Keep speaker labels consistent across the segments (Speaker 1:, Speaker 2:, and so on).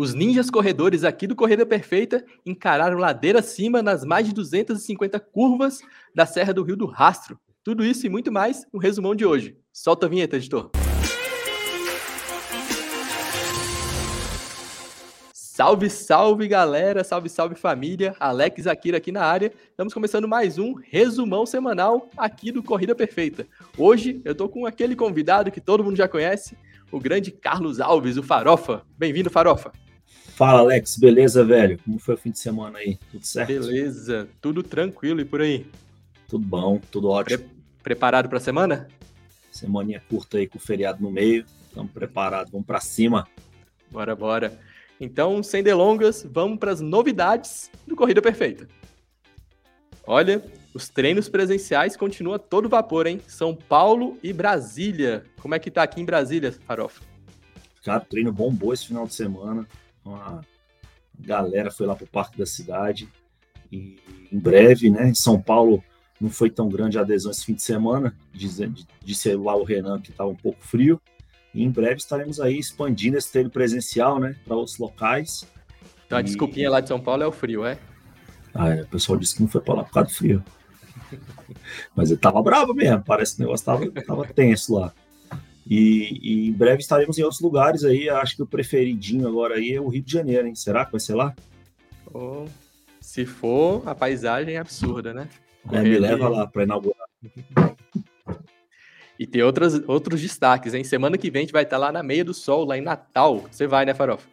Speaker 1: Os ninjas corredores aqui do Corrida Perfeita encararam ladeira acima nas mais de 250 curvas da Serra do Rio do Rastro. Tudo isso e muito mais no resumão de hoje. Solta a vinheta, editor. Salve, salve galera, salve, salve família, Alex Akira aqui na área. Estamos começando mais um resumão semanal aqui do Corrida Perfeita. Hoje eu tô com aquele convidado que todo mundo já conhece, o grande Carlos Alves, o Farofa. Bem-vindo, Farofa.
Speaker 2: Fala, Alex, beleza, velho? Como foi o fim de semana aí? Tudo certo?
Speaker 1: Beleza, tudo tranquilo e por aí?
Speaker 2: Tudo bom, tudo ótimo. Pre
Speaker 1: preparado para a semana?
Speaker 2: Semaninha curta aí com o feriado no meio. Estamos preparados, vamos para cima.
Speaker 1: Bora, bora. Então, sem delongas, vamos para as novidades do Corrida Perfeita. Olha, os treinos presenciais continuam todo vapor, hein? São Paulo e Brasília. Como é que tá aqui em Brasília, Farofa?
Speaker 2: Cara, treino bombou esse final de semana. A galera foi lá pro Parque da Cidade. E em breve, né? Em São Paulo não foi tão grande a adesão esse fim de semana. Disse, disse lá o Renan que estava um pouco frio. E em breve estaremos aí expandindo esse treino presencial, né, para outros locais.
Speaker 1: Então a e... desculpinha lá de São Paulo é o frio, é?
Speaker 2: Ah, é, o pessoal disse que não foi para lá por causa do frio. Mas ele tava bravo mesmo, parece que o negócio tava, tava tenso lá. E, e, em breve estaremos em outros lugares aí. Acho que o preferidinho agora aí é o Rio de Janeiro, hein? Será que vai ser lá?
Speaker 1: Oh, se for, a paisagem é absurda, né?
Speaker 2: É, me leva lá para inaugurar.
Speaker 1: E tem outras, outros destaques, hein? Semana que vem a gente vai estar lá na Meia do Sol, lá em Natal. Você vai, né, Farofa?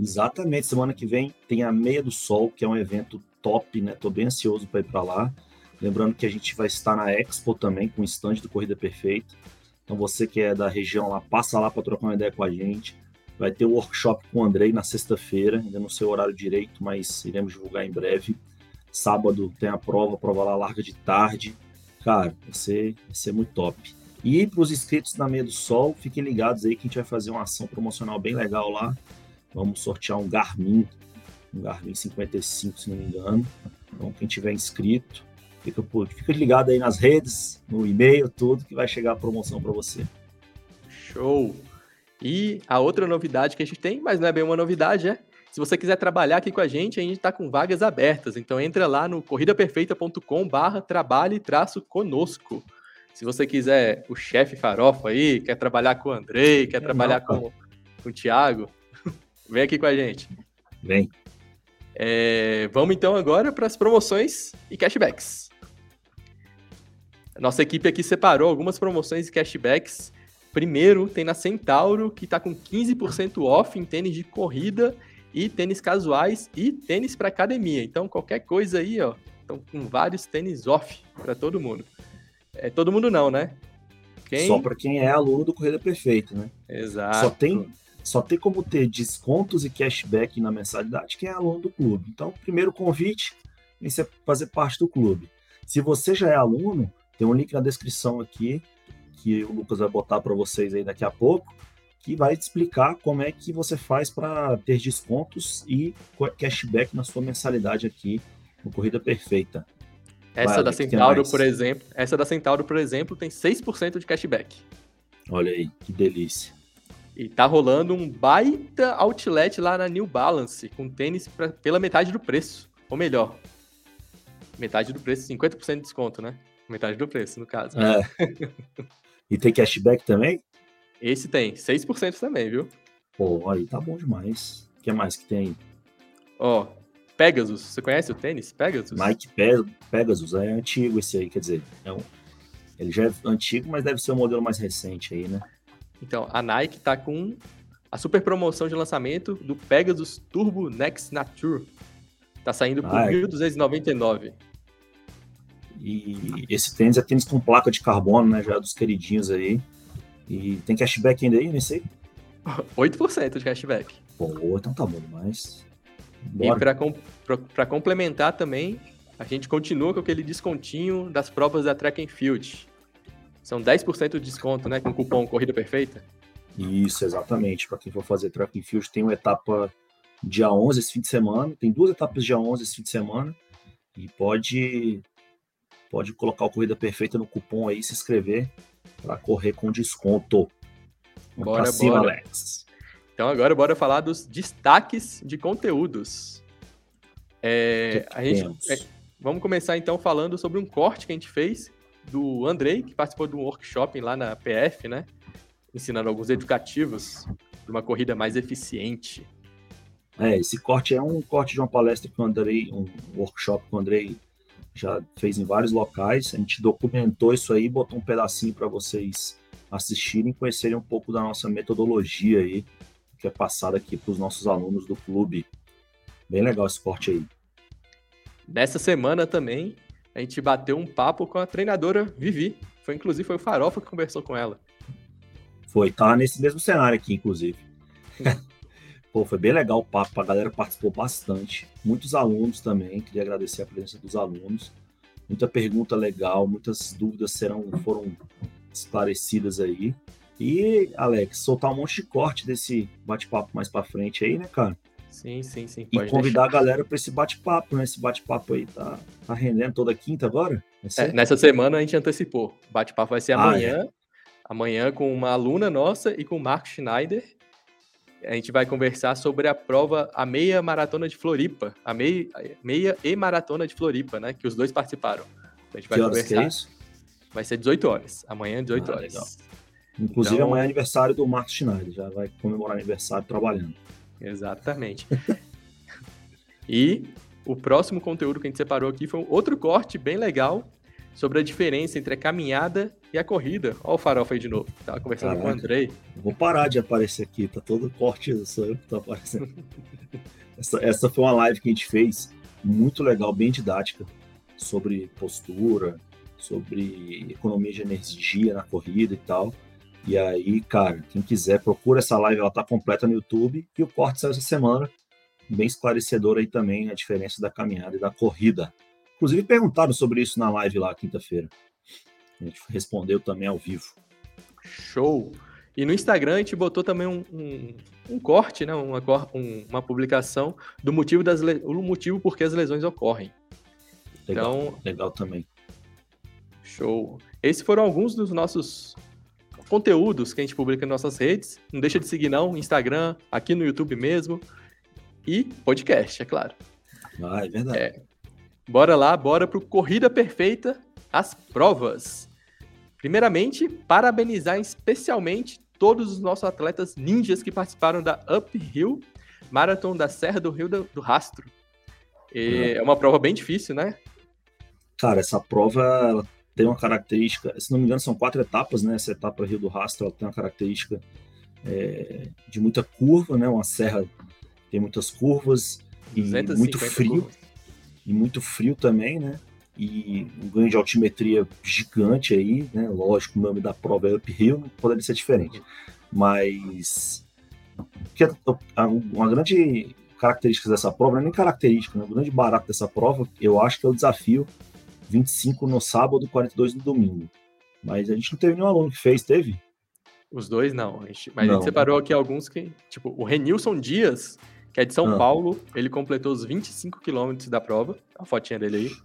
Speaker 2: Exatamente. Semana que vem tem a Meia do Sol, que é um evento top, né? Tô bem ansioso para ir para lá. Lembrando que a gente vai estar na Expo também, com o stand do Corrida Perfeita. Então você que é da região lá, passa lá para trocar uma ideia com a gente. Vai ter o um workshop com o Andrei na sexta-feira, ainda não sei o horário direito, mas iremos divulgar em breve. Sábado tem a prova, a prova lá larga de tarde. Cara, vai ser, vai ser muito top. E para os inscritos da Meia do Sol, fiquem ligados aí que a gente vai fazer uma ação promocional bem legal lá. Vamos sortear um Garmin, um Garmin 55, se não me engano. Então, quem tiver inscrito, fica, fica ligado aí nas redes, no e-mail, tudo, que vai chegar a promoção para você.
Speaker 1: Show! E a outra novidade que a gente tem, mas não é bem uma novidade, é se você quiser trabalhar aqui com a gente, a gente está com vagas abertas. Então entra lá no corridaperfeita.com barra trabalhe traço conosco. Se você quiser o chefe farofa aí, quer trabalhar com o Andrei, quer é trabalhar não, com, com o Thiago, vem aqui com a gente.
Speaker 2: Vem.
Speaker 1: É, vamos então agora para as promoções e cashbacks. Nossa equipe aqui separou algumas promoções e cashbacks. Primeiro, tem na Centauro, que está com 15% off em tênis de corrida e tênis casuais e tênis para academia. Então, qualquer coisa aí, ó, estão com vários tênis off para todo mundo. É todo mundo não, né?
Speaker 2: Quem... Só para quem é aluno do Corrida Perfeita, né?
Speaker 1: Exato.
Speaker 2: Só tem, só tem como ter descontos e cashback na mensalidade quem é aluno do clube. Então, primeiro convite é você fazer parte do clube. Se você já é aluno, tem um link na descrição aqui que o Lucas vai botar para vocês aí daqui a pouco, que vai te explicar como é que você faz para ter descontos e cashback na sua mensalidade aqui no Corrida Perfeita.
Speaker 1: Essa da Centauro, por exemplo, essa da Centauro, por exemplo, tem 6% de cashback.
Speaker 2: Olha aí, que delícia.
Speaker 1: E tá rolando um baita outlet lá na New Balance, com tênis pra, pela metade do preço. Ou melhor, metade do preço, 50% de desconto, né? Metade do preço, no caso.
Speaker 2: É. e tem cashback também?
Speaker 1: Esse tem, 6% também, viu?
Speaker 2: Pô, aí tá bom demais. O que mais que tem?
Speaker 1: Ó, Pegasus. Você conhece o tênis Pegasus?
Speaker 2: Nike Pegasus é antigo esse aí, quer dizer, é um, ele já é antigo, mas deve ser o um modelo mais recente aí, né?
Speaker 1: Então, a Nike tá com a super promoção de lançamento do Pegasus Turbo Next Nature. Tá saindo por ah, 1.299.
Speaker 2: E esse tênis é tênis com placa de carbono, né? Já dos queridinhos aí. E tem cashback ainda aí, nem sei.
Speaker 1: 8% de cashback.
Speaker 2: Pô, então tá bom demais.
Speaker 1: Bora. E para complementar também, a gente continua com aquele descontinho das provas da Track and Field. São 10% de desconto, né, com o cupom Corrida Perfeita?
Speaker 2: Isso, exatamente. Para quem for fazer Track and Field, tem uma etapa dia 11 esse fim de semana, tem duas etapas dia 11 esse fim de semana, e pode pode colocar o Corrida Perfeita no cupom aí, se inscrever para correr com desconto.
Speaker 1: Vamos bora, cima, bora. Alex. Então agora bora falar dos destaques de conteúdos. É, a gente, é, vamos começar então falando sobre um corte que a gente fez do Andrei, que participou de um workshop lá na PF, né? Ensinando alguns educativos de uma corrida mais eficiente.
Speaker 2: É, esse corte é um corte de uma palestra que o Andrei, um workshop que o Andrei já fez em vários locais. A gente documentou isso aí, botou um pedacinho para vocês assistirem e conhecerem um pouco da nossa metodologia aí que é passado aqui para os nossos alunos do clube. Bem legal esse corte aí.
Speaker 1: Nessa semana também, a gente bateu um papo com a treinadora Vivi. Foi inclusive foi o Farofa que conversou com ela.
Speaker 2: Foi, tá nesse mesmo cenário aqui, inclusive. Pô, foi bem legal o papo, a galera participou bastante. Muitos alunos também, queria agradecer a presença dos alunos. Muita pergunta legal, muitas dúvidas serão, foram esclarecidas aí. E, Alex, soltar um monte de corte desse bate-papo mais para frente aí, né, cara?
Speaker 1: Sim, sim, sim.
Speaker 2: e convidar deixar. a galera para esse bate-papo, né? Esse bate-papo aí tá, tá rendendo toda quinta agora?
Speaker 1: É, nessa semana a gente antecipou. O bate-papo vai ser ah, amanhã. É. Amanhã com uma aluna nossa e com o Marco Schneider. A gente vai conversar sobre a prova, a meia maratona de Floripa. A meia, meia e maratona de Floripa, né? Que os dois participaram.
Speaker 2: A gente vai que conversar. Que é isso?
Speaker 1: Vai ser 18 horas. Amanhã, 18 ah, horas. Legal.
Speaker 2: Inclusive, então... amanhã é aniversário do Marcos Schneider, já vai comemorar aniversário trabalhando.
Speaker 1: Exatamente. e o próximo conteúdo que a gente separou aqui foi um outro corte bem legal sobre a diferença entre a caminhada e a corrida. Olha o farofa aí de novo. Tava conversando Caraca, com o Andrei.
Speaker 2: Vou parar de aparecer aqui, tá todo corte, sou eu que tô aparecendo. essa, essa foi uma live que a gente fez, muito legal, bem didática, sobre postura, sobre economia de energia na corrida e tal. E aí, cara, quem quiser, procura essa live, ela tá completa no YouTube. E o corte saiu essa semana, bem esclarecedor aí também a diferença da caminhada e da corrida. Inclusive, perguntaram sobre isso na live lá, quinta-feira. A gente respondeu também ao vivo.
Speaker 1: Show! E no Instagram a gente botou também um, um, um corte, né? uma, um, uma publicação do motivo, das o motivo por que as lesões ocorrem.
Speaker 2: Legal, então, legal também.
Speaker 1: Show. Esses foram alguns dos nossos conteúdos que a gente publica nas nossas redes. Não deixa de seguir, não. Instagram, aqui no YouTube mesmo. E podcast, é claro.
Speaker 2: Ah, é verdade. É.
Speaker 1: Bora lá, bora pro Corrida Perfeita, as provas. Primeiramente, parabenizar especialmente todos os nossos atletas ninjas que participaram da Uphill Marathon da Serra do Rio do, Rastro. E é uma prova bem difícil, né?
Speaker 2: Cara, essa prova tem uma característica, se não me engano, são quatro etapas, né? Essa etapa Rio do Rastro tem uma característica é, de muita curva, né? Uma serra tem muitas curvas e muito frio. Curvas. E muito frio também, né? E um ganho de altimetria gigante aí, né? Lógico, o nome da prova é uphill, não poderia ser diferente. Mas que uma grande característica dessa prova, não é nem característica, né? o grande barato dessa prova, eu acho que é o desafio 25 no sábado e 42 no domingo. Mas a gente não teve nenhum aluno que fez, teve?
Speaker 1: Os dois não. A gente, mas não. a gente separou aqui alguns que. Tipo, o Renilson Dias, que é de São ah. Paulo, ele completou os 25 quilômetros da prova. A fotinha dele aí.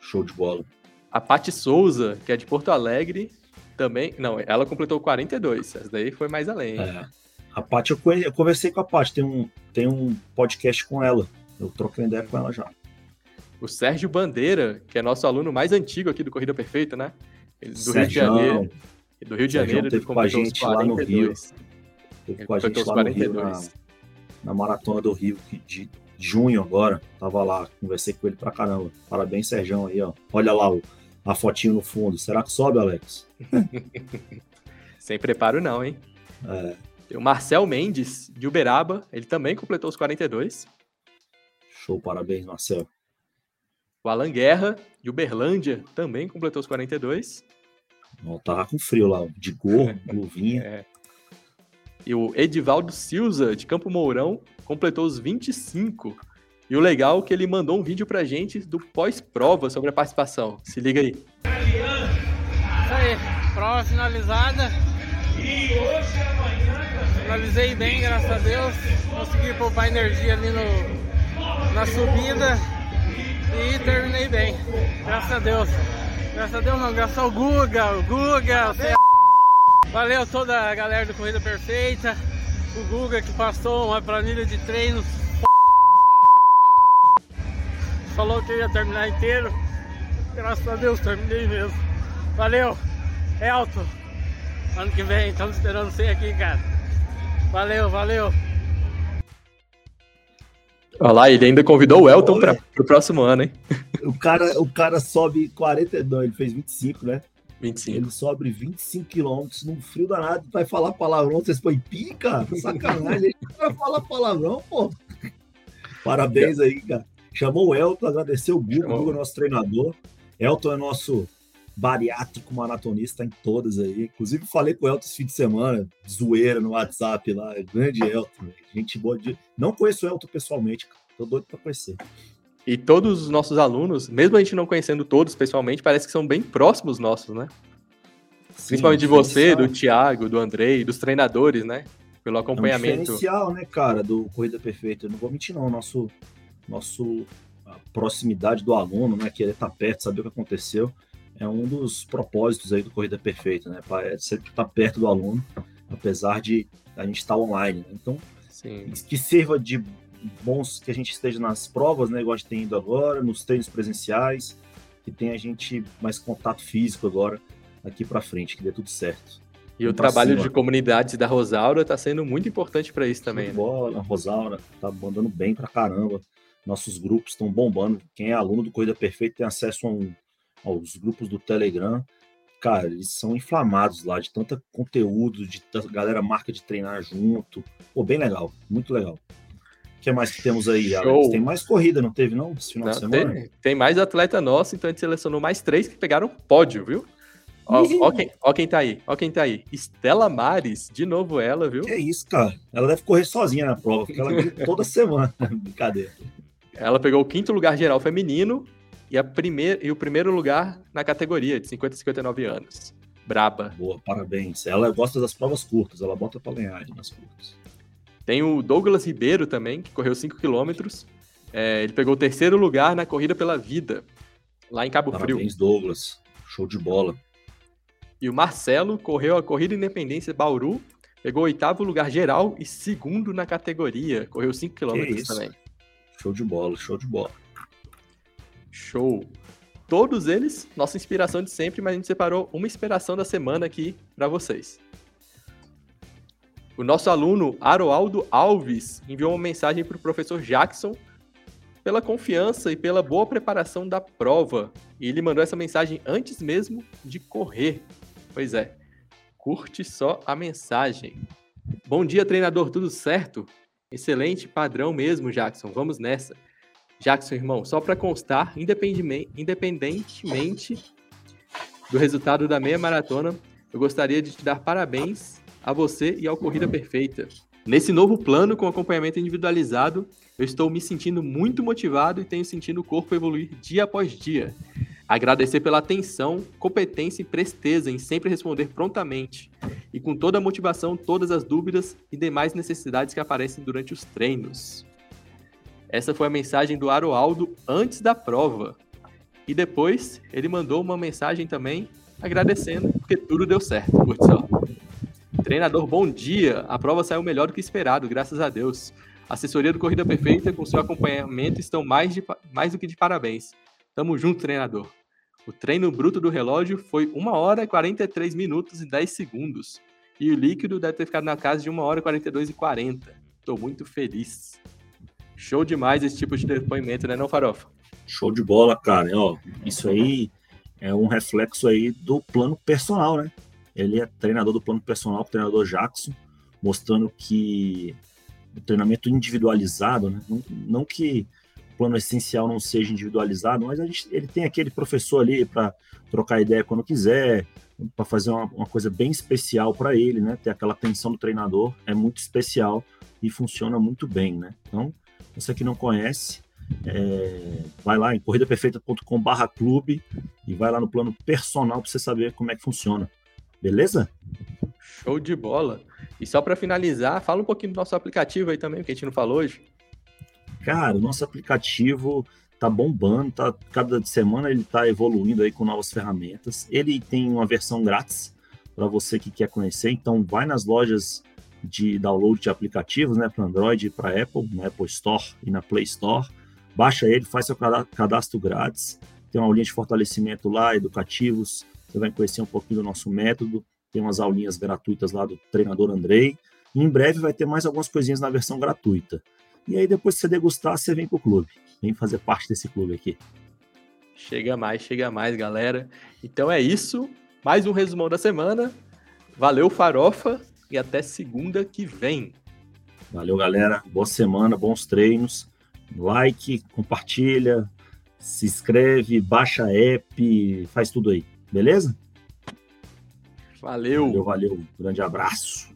Speaker 2: Show de bola.
Speaker 1: A Pati Souza, que é de Porto Alegre, também. Não, ela completou 42. Essa daí foi mais além. É.
Speaker 2: A Pati, eu, eu conversei com a Pati, tem um, tem um podcast com ela. Eu troquei ideia com ela já.
Speaker 1: O Sérgio Bandeira, que é nosso aluno mais antigo aqui do Corrida Perfeita, né? Ele, do Sérgio, Rio de Janeiro. Do Rio de Janeiro,
Speaker 2: ele com a gente lá no Rio. Teve com a gente lá no Rio na, na Maratona do Rio de junho agora. Tava lá, conversei com ele pra caramba. Parabéns, Sérgio aí, ó. Olha lá o, a fotinho no fundo. Será que sobe, Alex?
Speaker 1: Sem preparo não, hein? É. Tem o Marcel Mendes, de Uberaba. Ele também completou os 42.
Speaker 2: Show, parabéns, Marcel.
Speaker 1: O Alan Guerra, de Uberlândia, também completou os 42.
Speaker 2: Ó, tava com frio lá, de gorro, luvinha. É.
Speaker 1: E o Edivaldo Silza, de Campo Mourão, completou os 25. E o legal é que ele mandou um vídeo pra gente do pós-prova sobre a participação. Se liga aí.
Speaker 3: Isso aí, prova finalizada. E hoje e amanhã Finalizei bem, graças a Deus. Consegui poupar energia ali no, na subida e terminei bem. Graças a Deus. Graças a Deus não, graças ao Guga, o Guga, é Valeu toda a galera do Corrida Perfeita. o Guga que passou uma planilha de treinos. Falou que ia terminar inteiro. Graças a Deus terminei mesmo. Valeu, Elton. Ano que vem, estamos esperando você aqui, cara. Valeu, valeu.
Speaker 1: Olha lá, ele ainda convidou o Elton para o próximo ano, hein?
Speaker 2: O cara, o cara sobe 40, não, ele fez 25, né?
Speaker 1: 25.
Speaker 2: Ele sobe 25 quilômetros num frio danado, vai falar palavrão, vocês põem pica? Sacanagem, ele vai falar palavrão, pô. Parabéns aí, cara. Chamou o Elton, agradeceu o Guga, o Guga é nosso treinador. Elton é nosso bariátrico maratonista em todas aí. Inclusive, falei com o Elton esse fim de semana, zoeira no WhatsApp lá. Grande Elton, gente boa de. Não conheço o Elton pessoalmente, cara. Tô doido pra conhecer.
Speaker 1: E todos os nossos alunos, mesmo a gente não conhecendo todos pessoalmente, parece que são bem próximos nossos, né? Sim, Principalmente de você, do Thiago, do Andrei, dos treinadores, né? Pelo acompanhamento. É um
Speaker 2: diferencial, né, cara, do Corrida Perfeita. Eu não vou mentir, não. Nosso, nosso proximidade do aluno, né? Querer estar tá perto, saber o que aconteceu é um dos propósitos aí do Corrida Perfeita, né? É sempre estar perto do aluno, apesar de a gente estar online. Né? Então, Sim. que sirva de bons que a gente esteja nas provas, né? Igual a gente tem ido agora, nos treinos presenciais, que tenha a gente mais contato físico agora aqui para frente, que dê tudo certo.
Speaker 1: E o trabalho cima. de comunidades da Rosaura está sendo muito importante para isso também. Né?
Speaker 2: Bola, a Rosaura está mandando bem para caramba. Nossos grupos estão bombando. Quem é aluno do Corrida Perfeita tem acesso a um os grupos do Telegram, cara, eles são inflamados lá de tanto conteúdo, de tanta galera marca de treinar junto. Pô, bem legal, muito legal. O que mais que temos aí, Alex? Tem mais corrida, não teve, não? Esse final não, de semana?
Speaker 1: Tem, tem, mais atleta nosso, então a gente selecionou mais três que pegaram pódio, viu? Ó, ó, quem, ó quem tá aí, ó quem tá aí. Estela Mares, de novo ela, viu?
Speaker 2: Que isso, cara. Ela deve correr sozinha na prova, porque ela toda semana. Brincadeira.
Speaker 1: Ela pegou o quinto lugar geral feminino e, a primeir, e o primeiro lugar na categoria, de 50 a 59 anos. Braba.
Speaker 2: Boa, parabéns. Ela gosta das provas curtas, ela bota pra ganhar nas curtas.
Speaker 1: Tem o Douglas Ribeiro também, que correu 5 quilômetros. É, ele pegou o terceiro lugar na Corrida pela Vida, lá em Cabo
Speaker 2: Parabéns,
Speaker 1: Frio.
Speaker 2: Parabéns, Douglas. Show de bola.
Speaker 1: E o Marcelo correu a Corrida Independência Bauru, pegou o oitavo lugar geral e segundo na categoria. Correu 5 quilômetros também.
Speaker 2: Show de bola, show de bola.
Speaker 1: Show! Todos eles, nossa inspiração de sempre, mas a gente separou uma inspiração da semana aqui para vocês. O nosso aluno Aroaldo Alves enviou uma mensagem para o professor Jackson pela confiança e pela boa preparação da prova. E ele mandou essa mensagem antes mesmo de correr. Pois é, curte só a mensagem. Bom dia, treinador, tudo certo? Excelente padrão mesmo, Jackson. Vamos nessa. Jackson, irmão, só para constar, independentemente do resultado da meia maratona, eu gostaria de te dar parabéns a você e ao Corrida Perfeita. Nesse novo plano com acompanhamento individualizado, eu estou me sentindo muito motivado e tenho sentido o corpo evoluir dia após dia. Agradecer pela atenção, competência e presteza em sempre responder prontamente e com toda a motivação todas as dúvidas e demais necessidades que aparecem durante os treinos. Essa foi a mensagem do Aroaldo antes da prova. E depois ele mandou uma mensagem também agradecendo, porque tudo deu certo. Curte só. Treinador, bom dia. A prova saiu melhor do que esperado, graças a Deus. A assessoria do Corrida Perfeita com seu acompanhamento estão mais, de, mais do que de parabéns. Tamo junto, treinador. O treino bruto do relógio foi 1 hora e 43 minutos e 10 segundos. E o líquido deve ter ficado na casa de 1 hora e 42 e 40. Tô muito feliz. Show demais esse tipo de depoimento, né, não, Farofa?
Speaker 2: Show de bola, cara. Ó, isso aí é um reflexo aí do plano personal, né? Ele é treinador do plano personal, o treinador Jackson, mostrando que o treinamento individualizado, né? Não, não que o plano essencial não seja individualizado, mas gente, ele tem aquele professor ali para trocar ideia quando quiser, para fazer uma, uma, coisa bem especial para ele, né? Ter aquela atenção do treinador é muito especial e funciona muito bem, né? Então, você que não conhece, é, vai lá em corridaperfeita.com/barra clube e vai lá no plano personal para você saber como é que funciona. Beleza?
Speaker 1: Show de bola. E só para finalizar, fala um pouquinho do nosso aplicativo aí também, que a gente não falou hoje.
Speaker 2: Cara, o nosso aplicativo tá bombando, tá cada semana ele tá evoluindo aí com novas ferramentas. Ele tem uma versão grátis para você que quer conhecer, então vai nas lojas de download de aplicativos, né, para Android e para Apple, na Apple Store e na Play Store. Baixa ele, faz seu cadastro grátis. Tem uma aulinha de fortalecimento lá, educativos. Você vai conhecer um pouquinho do nosso método. Tem umas aulinhas gratuitas lá do treinador Andrei. E em breve vai ter mais algumas coisinhas na versão gratuita. E aí, depois que você degustar, você vem pro clube. Vem fazer parte desse clube aqui.
Speaker 1: Chega mais, chega mais, galera. Então é isso. Mais um resumão da semana. Valeu, Farofa, e até segunda que vem.
Speaker 2: Valeu, galera. Boa semana, bons treinos. Like, compartilha, se inscreve, baixa a app, faz tudo aí. Beleza?
Speaker 1: Valeu.
Speaker 2: Valeu, valeu. Grande abraço.